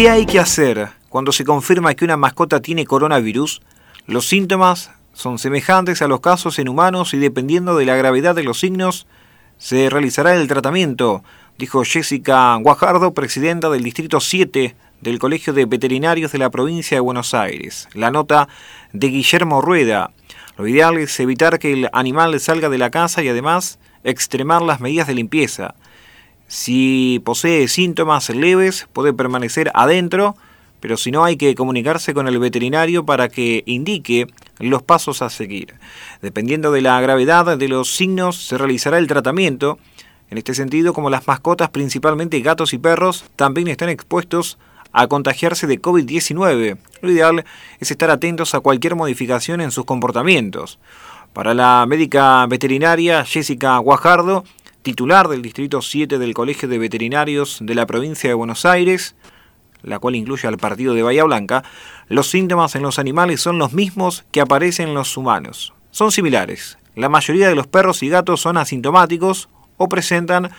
¿Qué hay que hacer cuando se confirma que una mascota tiene coronavirus? Los síntomas son semejantes a los casos en humanos y dependiendo de la gravedad de los signos, se realizará el tratamiento, dijo Jessica Guajardo, presidenta del Distrito 7 del Colegio de Veterinarios de la provincia de Buenos Aires. La nota de Guillermo Rueda. Lo ideal es evitar que el animal salga de la casa y además extremar las medidas de limpieza. Si posee síntomas leves, puede permanecer adentro, pero si no hay que comunicarse con el veterinario para que indique los pasos a seguir. Dependiendo de la gravedad de los signos, se realizará el tratamiento. En este sentido, como las mascotas, principalmente gatos y perros, también están expuestos a contagiarse de COVID-19. Lo ideal es estar atentos a cualquier modificación en sus comportamientos. Para la médica veterinaria Jessica Guajardo, titular del Distrito 7 del Colegio de Veterinarios de la provincia de Buenos Aires, la cual incluye al partido de Bahía Blanca, los síntomas en los animales son los mismos que aparecen en los humanos. Son similares. La mayoría de los perros y gatos son asintomáticos o presentan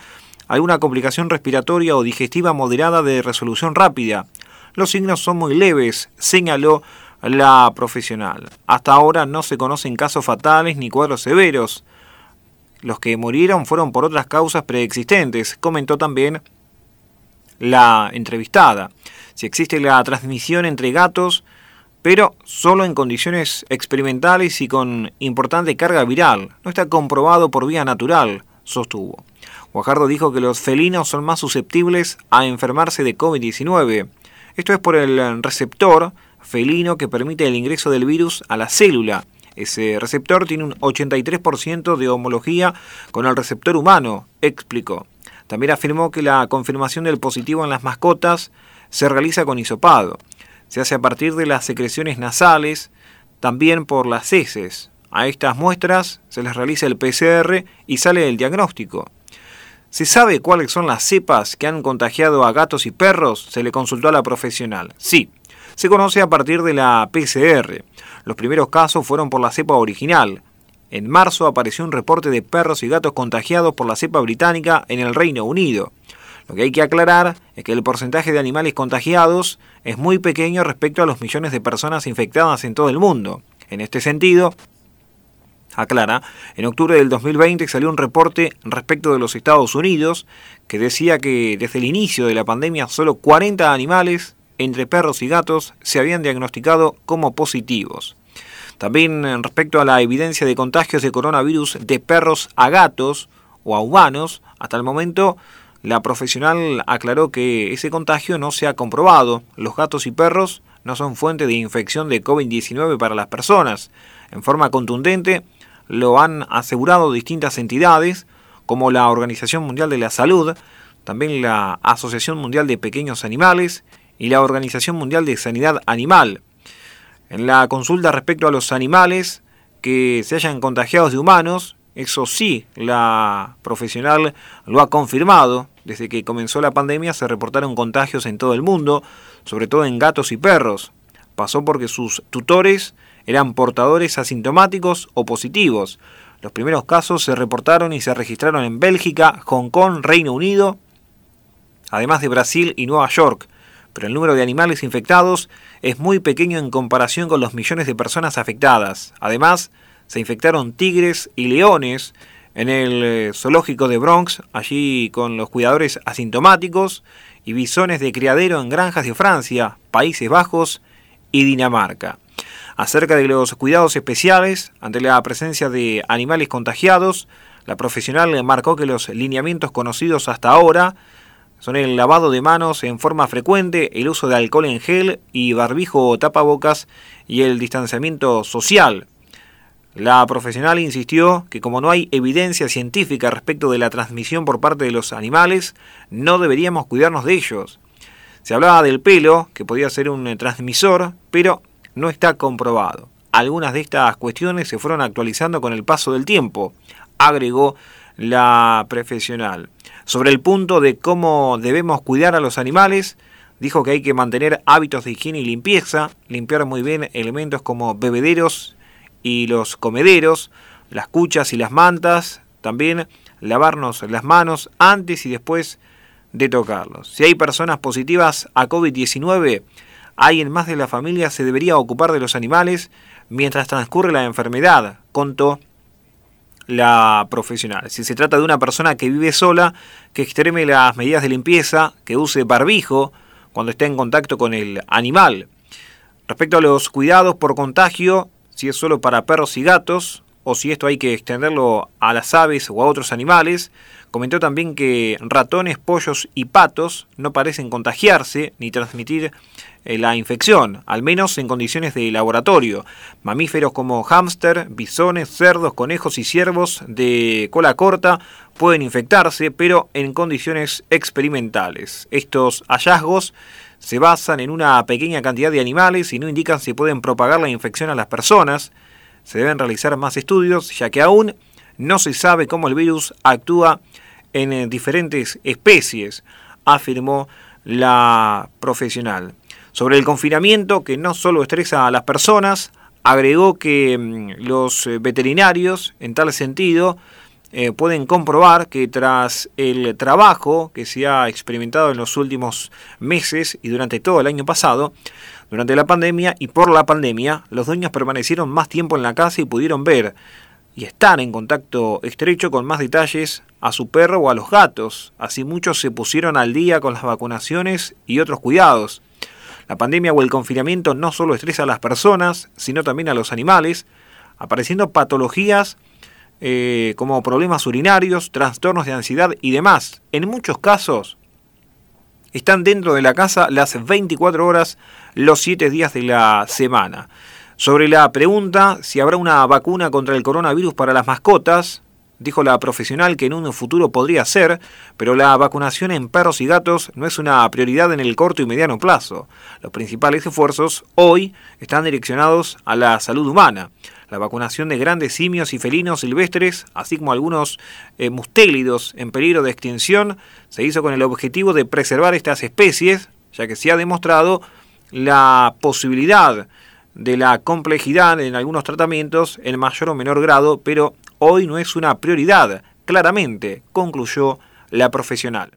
alguna complicación respiratoria o digestiva moderada de resolución rápida. Los signos son muy leves, señaló la profesional. Hasta ahora no se conocen casos fatales ni cuadros severos. Los que murieron fueron por otras causas preexistentes, comentó también la entrevistada. Si existe la transmisión entre gatos, pero solo en condiciones experimentales y con importante carga viral. No está comprobado por vía natural, sostuvo. Guajardo dijo que los felinos son más susceptibles a enfermarse de COVID-19. Esto es por el receptor felino que permite el ingreso del virus a la célula. Ese receptor tiene un 83% de homología con el receptor humano, explicó. También afirmó que la confirmación del positivo en las mascotas se realiza con hisopado. Se hace a partir de las secreciones nasales, también por las heces. A estas muestras se les realiza el PCR y sale el diagnóstico. ¿Se sabe cuáles son las cepas que han contagiado a gatos y perros? Se le consultó a la profesional. Sí, se conoce a partir de la PCR. Los primeros casos fueron por la cepa original. En marzo apareció un reporte de perros y gatos contagiados por la cepa británica en el Reino Unido. Lo que hay que aclarar es que el porcentaje de animales contagiados es muy pequeño respecto a los millones de personas infectadas en todo el mundo. En este sentido, aclara, en octubre del 2020 salió un reporte respecto de los Estados Unidos que decía que desde el inicio de la pandemia solo 40 animales, entre perros y gatos, se habían diagnosticado como positivos. También respecto a la evidencia de contagios de coronavirus de perros a gatos o a humanos, hasta el momento la profesional aclaró que ese contagio no se ha comprobado. Los gatos y perros no son fuente de infección de COVID-19 para las personas. En forma contundente, lo han asegurado distintas entidades como la Organización Mundial de la Salud, también la Asociación Mundial de Pequeños Animales y la Organización Mundial de Sanidad Animal. En la consulta respecto a los animales que se hayan contagiado de humanos, eso sí, la profesional lo ha confirmado. Desde que comenzó la pandemia se reportaron contagios en todo el mundo, sobre todo en gatos y perros. Pasó porque sus tutores eran portadores asintomáticos o positivos. Los primeros casos se reportaron y se registraron en Bélgica, Hong Kong, Reino Unido, además de Brasil y Nueva York. Pero el número de animales infectados es muy pequeño en comparación con los millones de personas afectadas. Además, se infectaron tigres y leones en el eh, zoológico de Bronx, allí con los cuidadores asintomáticos, y bisones de criadero en granjas de Francia, Países Bajos y Dinamarca acerca de los cuidados especiales ante la presencia de animales contagiados. La profesional marcó que los lineamientos conocidos hasta ahora son el lavado de manos en forma frecuente, el uso de alcohol en gel y barbijo o tapabocas y el distanciamiento social. La profesional insistió que como no hay evidencia científica respecto de la transmisión por parte de los animales, no deberíamos cuidarnos de ellos. Se hablaba del pelo, que podía ser un transmisor, pero no está comprobado. Algunas de estas cuestiones se fueron actualizando con el paso del tiempo, agregó la profesional. Sobre el punto de cómo debemos cuidar a los animales, dijo que hay que mantener hábitos de higiene y limpieza, limpiar muy bien elementos como bebederos y los comederos, las cuchas y las mantas, también lavarnos las manos antes y después de tocarlos. Si hay personas positivas a COVID-19, alguien más de la familia se debería ocupar de los animales mientras transcurre la enfermedad, contó la profesional. Si se trata de una persona que vive sola, que extreme las medidas de limpieza, que use barbijo cuando esté en contacto con el animal. Respecto a los cuidados por contagio, si es solo para perros y gatos, o si esto hay que extenderlo a las aves o a otros animales, comentó también que ratones, pollos y patos no parecen contagiarse ni transmitir la infección, al menos en condiciones de laboratorio. Mamíferos como hámster, bisones, cerdos, conejos y ciervos de cola corta pueden infectarse, pero en condiciones experimentales. Estos hallazgos se basan en una pequeña cantidad de animales y no indican si pueden propagar la infección a las personas. Se deben realizar más estudios, ya que aún no se sabe cómo el virus actúa en eh, diferentes especies, afirmó la profesional. Sobre el confinamiento, que no solo estresa a las personas, agregó que mm, los eh, veterinarios, en tal sentido, eh, pueden comprobar que tras el trabajo que se ha experimentado en los últimos meses y durante todo el año pasado, durante la pandemia y por la pandemia, los dueños permanecieron más tiempo en la casa y pudieron ver y estar en contacto estrecho con más detalles a su perro o a los gatos. Así muchos se pusieron al día con las vacunaciones y otros cuidados. La pandemia o el confinamiento no solo estresa a las personas, sino también a los animales, apareciendo patologías eh, como problemas urinarios, trastornos de ansiedad y demás. En muchos casos están dentro de la casa las 24 horas, los 7 días de la semana. Sobre la pregunta si habrá una vacuna contra el coronavirus para las mascotas, Dijo la profesional que en un futuro podría ser, pero la vacunación en perros y gatos no es una prioridad en el corto y mediano plazo. Los principales esfuerzos hoy están direccionados a la salud humana. La vacunación de grandes simios y felinos silvestres, así como algunos eh, mustélidos en peligro de extinción, se hizo con el objetivo de preservar estas especies, ya que se ha demostrado la posibilidad de la complejidad en algunos tratamientos en mayor o menor grado, pero hoy no es una prioridad, claramente, concluyó la profesional.